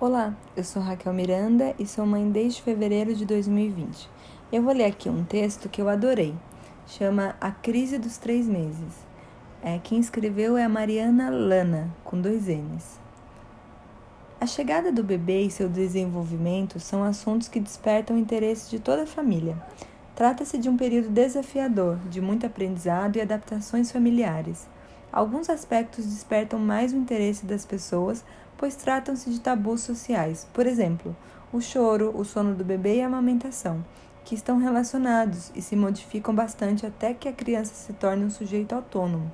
Olá, eu sou Raquel Miranda e sou mãe desde fevereiro de 2020. Eu vou ler aqui um texto que eu adorei. Chama A Crise dos Três Meses. É, quem escreveu é a Mariana Lana, com dois N's. A chegada do bebê e seu desenvolvimento são assuntos que despertam o interesse de toda a família. Trata-se de um período desafiador, de muito aprendizado e adaptações familiares. Alguns aspectos despertam mais o interesse das pessoas, pois tratam-se de tabus sociais. Por exemplo, o choro, o sono do bebê e a amamentação, que estão relacionados e se modificam bastante até que a criança se torne um sujeito autônomo.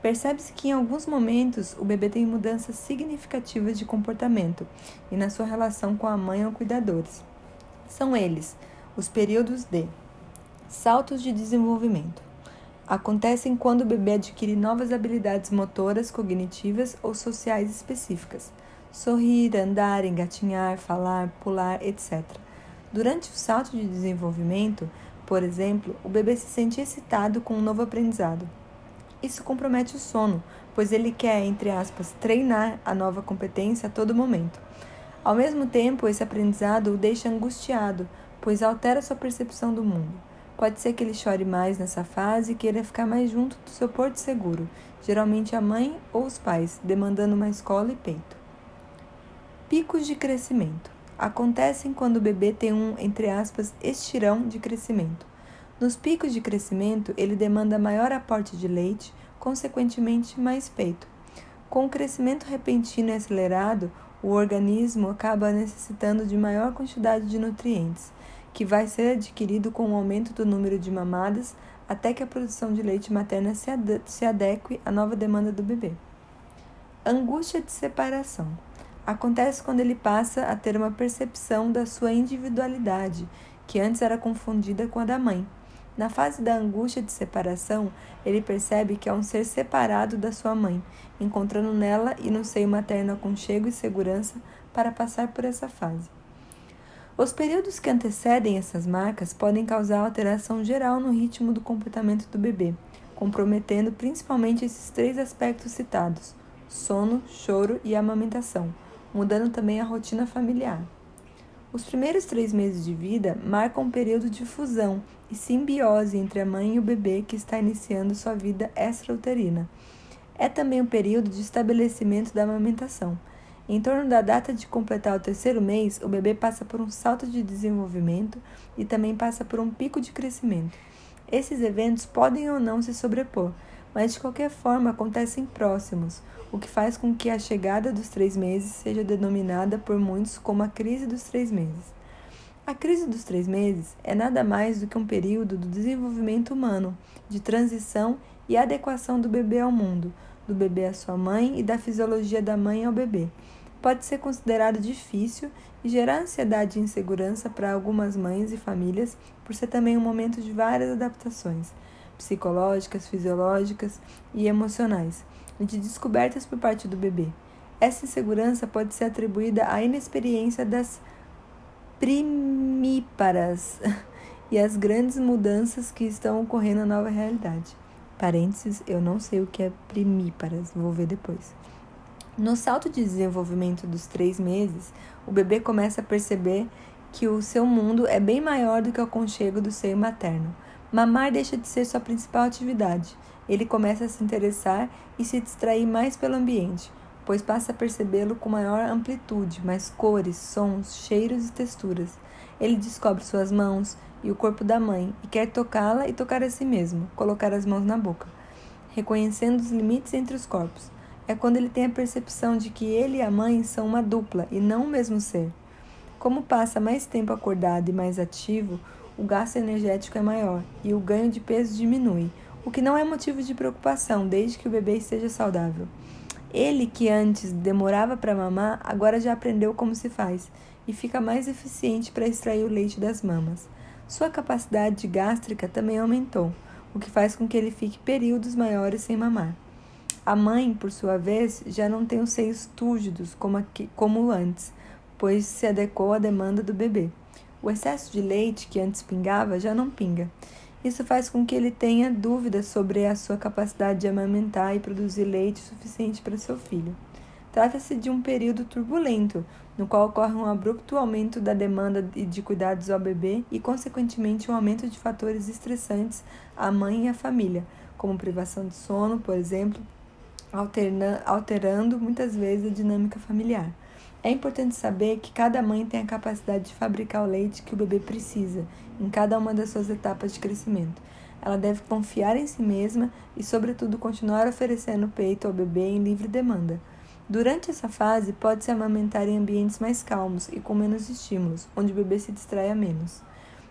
Percebe-se que em alguns momentos o bebê tem mudanças significativas de comportamento e na sua relação com a mãe ou cuidadores. São eles os períodos de saltos de desenvolvimento acontecem quando o bebê adquire novas habilidades motoras, cognitivas ou sociais específicas. Sorrir, andar, engatinhar, falar, pular, etc. Durante o salto de desenvolvimento, por exemplo, o bebê se sente excitado com um novo aprendizado. Isso compromete o sono, pois ele quer, entre aspas, treinar a nova competência a todo momento. Ao mesmo tempo, esse aprendizado o deixa angustiado, pois altera sua percepção do mundo. Pode ser que ele chore mais nessa fase e queira ficar mais junto do seu porto seguro, geralmente a mãe ou os pais, demandando mais cola e peito. Picos de crescimento acontecem quando o bebê tem um, entre aspas, estirão de crescimento. Nos picos de crescimento, ele demanda maior aporte de leite, consequentemente mais peito. Com o crescimento repentino e acelerado, o organismo acaba necessitando de maior quantidade de nutrientes que vai ser adquirido com o aumento do número de mamadas até que a produção de leite materna se, ade se adeque à nova demanda do bebê. Angústia de separação acontece quando ele passa a ter uma percepção da sua individualidade, que antes era confundida com a da mãe. Na fase da angústia de separação, ele percebe que é um ser separado da sua mãe, encontrando nela e no seio materno aconchego e segurança para passar por essa fase. Os períodos que antecedem essas marcas podem causar alteração geral no ritmo do comportamento do bebê, comprometendo principalmente esses três aspectos citados: sono, choro e amamentação, mudando também a rotina familiar. Os primeiros três meses de vida marcam um período de fusão e simbiose entre a mãe e o bebê que está iniciando sua vida extrauterina. É também o um período de estabelecimento da amamentação em torno da data de completar o terceiro mês, o bebê passa por um salto de desenvolvimento e também passa por um pico de crescimento. Esses eventos podem ou não se sobrepor, mas de qualquer forma acontecem próximos, o que faz com que a chegada dos três meses seja denominada por muitos como a crise dos três meses. A crise dos três meses é nada mais do que um período do desenvolvimento humano, de transição e adequação do bebê ao mundo, do bebê à sua mãe e da fisiologia da mãe ao bebê pode ser considerado difícil e gerar ansiedade e insegurança para algumas mães e famílias, por ser também um momento de várias adaptações psicológicas, fisiológicas e emocionais, e de descobertas por parte do bebê. Essa insegurança pode ser atribuída à inexperiência das primíparas e às grandes mudanças que estão ocorrendo na nova realidade. Parênteses, eu não sei o que é primíparas, vou ver depois. No salto de desenvolvimento dos três meses, o bebê começa a perceber que o seu mundo é bem maior do que o aconchego do seio materno. Mamar deixa de ser sua principal atividade. Ele começa a se interessar e se distrair mais pelo ambiente, pois passa a percebê-lo com maior amplitude, mais cores, sons, cheiros e texturas. Ele descobre suas mãos e o corpo da mãe e quer tocá-la e tocar a si mesmo, colocar as mãos na boca, reconhecendo os limites entre os corpos é quando ele tem a percepção de que ele e a mãe são uma dupla e não o mesmo ser. Como passa mais tempo acordado e mais ativo, o gasto energético é maior e o ganho de peso diminui, o que não é motivo de preocupação desde que o bebê esteja saudável. Ele, que antes demorava para mamar, agora já aprendeu como se faz e fica mais eficiente para extrair o leite das mamas. Sua capacidade gástrica também aumentou, o que faz com que ele fique períodos maiores sem mamar. A mãe, por sua vez, já não tem os seios túrgidos como, aqui, como antes, pois se adequou à demanda do bebê. O excesso de leite que antes pingava já não pinga. Isso faz com que ele tenha dúvidas sobre a sua capacidade de amamentar e produzir leite suficiente para seu filho. Trata-se de um período turbulento, no qual ocorre um abrupto aumento da demanda de cuidados ao bebê e, consequentemente, um aumento de fatores estressantes à mãe e à família, como privação de sono, por exemplo, alterando muitas vezes a dinâmica familiar. É importante saber que cada mãe tem a capacidade de fabricar o leite que o bebê precisa em cada uma das suas etapas de crescimento. Ela deve confiar em si mesma e, sobretudo, continuar oferecendo peito ao bebê em livre demanda. Durante essa fase, pode-se amamentar em ambientes mais calmos e com menos estímulos, onde o bebê se distraia menos.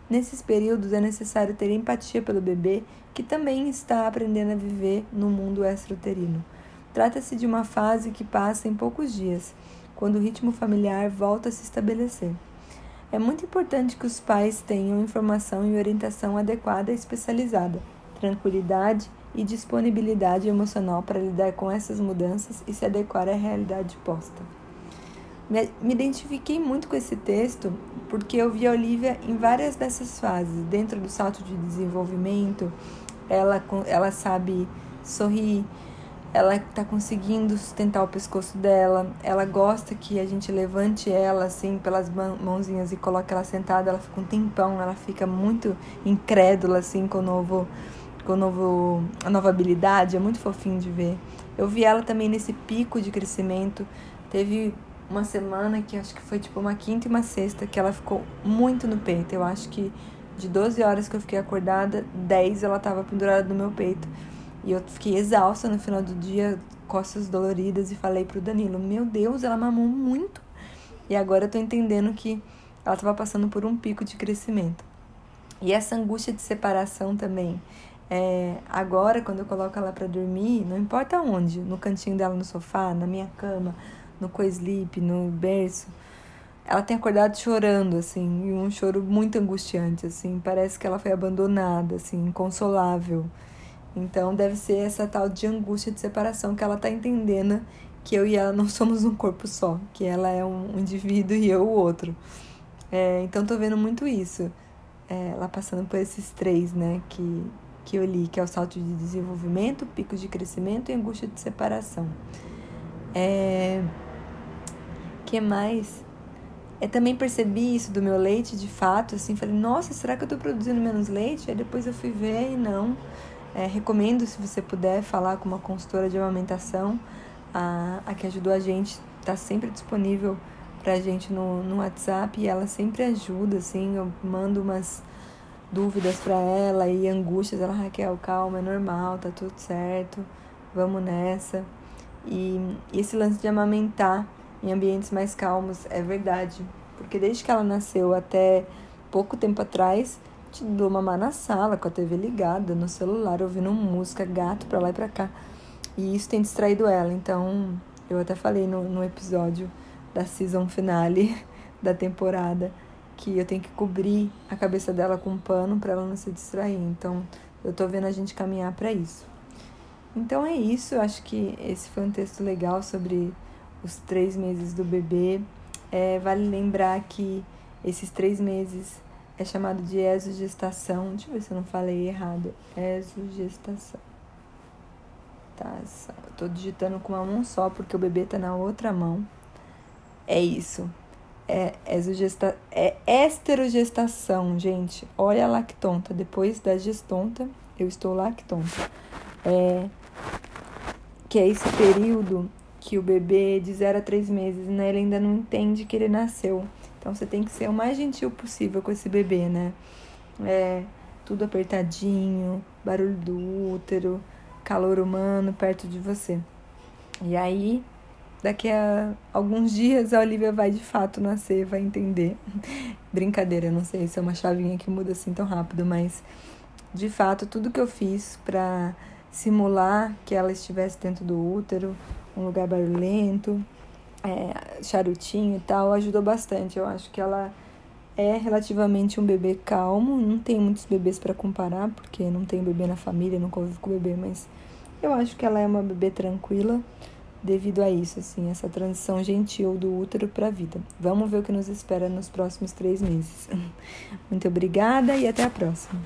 Nesses períodos é necessário ter empatia pelo bebê, que também está aprendendo a viver no mundo extrauterino. Trata-se de uma fase que passa em poucos dias, quando o ritmo familiar volta a se estabelecer. É muito importante que os pais tenham informação e orientação adequada e especializada, tranquilidade e disponibilidade emocional para lidar com essas mudanças e se adequar à realidade posta. Me, identifiquei muito com esse texto porque eu vi a Olivia em várias dessas fases. Dentro do salto de desenvolvimento, ela, ela sabe sorrir, ela está conseguindo sustentar o pescoço dela, ela gosta que a gente levante ela assim pelas mãozinhas e coloque ela sentada, ela fica um tempão, ela fica muito incrédula assim com o novo com novo, a nova habilidade, é muito fofinho de ver. Eu vi ela também nesse pico de crescimento. Teve uma semana que acho que foi tipo uma quinta e uma sexta que ela ficou muito no peito. Eu acho que de 12 horas que eu fiquei acordada, 10 ela tava pendurada no meu peito. E eu fiquei exausta no final do dia, costas doloridas, e falei pro Danilo: Meu Deus, ela mamou muito. E agora eu tô entendendo que ela tava passando por um pico de crescimento. E essa angústia de separação também. É, agora, quando eu coloco ela para dormir, não importa onde, no cantinho dela no sofá, na minha cama, no co-sleep, no berço, ela tem acordado chorando, assim, e um choro muito angustiante, assim, parece que ela foi abandonada, assim, inconsolável. Então, deve ser essa tal de angústia de separação que ela tá entendendo que eu e ela não somos um corpo só, que ela é um indivíduo e eu o outro. É, então, tô vendo muito isso, é, ela passando por esses três, né, que, que eu li, que é o salto de desenvolvimento, picos de crescimento e angústia de separação. É... que mais? Eu também percebi isso do meu leite, de fato, assim, falei, nossa, será que eu tô produzindo menos leite? Aí depois eu fui ver e não. É, recomendo, se você puder, falar com uma consultora de amamentação, a, a que ajudou a gente, tá sempre disponível pra gente no, no WhatsApp e ela sempre ajuda, assim, eu mando umas dúvidas para ela e angústias. Ela, Raquel, calma, é normal, tá tudo certo, vamos nessa. E, esse lance de amamentar em ambientes mais calmos é verdade, porque desde que ela nasceu até pouco tempo atrás, te dou mamar na sala, com a TV ligada, no celular, ouvindo música, gato pra lá e pra cá. E isso tem distraído ela, então eu até falei no, no episódio da season finale da temporada que eu tenho que cobrir a cabeça dela com um pano para ela não se distrair. Então, eu tô vendo a gente caminhar para isso. Então é isso, eu acho que esse foi um texto legal sobre os três meses do bebê. É, vale lembrar que esses três meses é chamado de exogestação. Deixa eu ver se eu não falei errado. Exogestação. Tá, eu tô digitando com uma mão só porque o bebê tá na outra mão. É isso é, exogesta, é esterogestação, gente. Olha a lactonta. Depois da gestonta, eu estou lactonta. É, que é esse período que o bebê de 0 a 3 meses, né? Ele ainda não entende que ele nasceu. Então você tem que ser o mais gentil possível com esse bebê, né? É, tudo apertadinho, barulho do útero, calor humano perto de você. E aí daqui a alguns dias a Olivia vai de fato nascer, vai entender. Brincadeira, não sei se é uma chavinha que muda assim tão rápido, mas de fato tudo que eu fiz para simular que ela estivesse dentro do útero, um lugar barulhento, é, charutinho e tal, ajudou bastante. Eu acho que ela é relativamente um bebê calmo, não tem muitos bebês para comparar, porque não tem bebê na família, não convivo com bebê, mas eu acho que ela é uma bebê tranquila devido a isso, assim, essa transição gentil do útero para a vida. Vamos ver o que nos espera nos próximos três meses. Muito obrigada e até a próxima.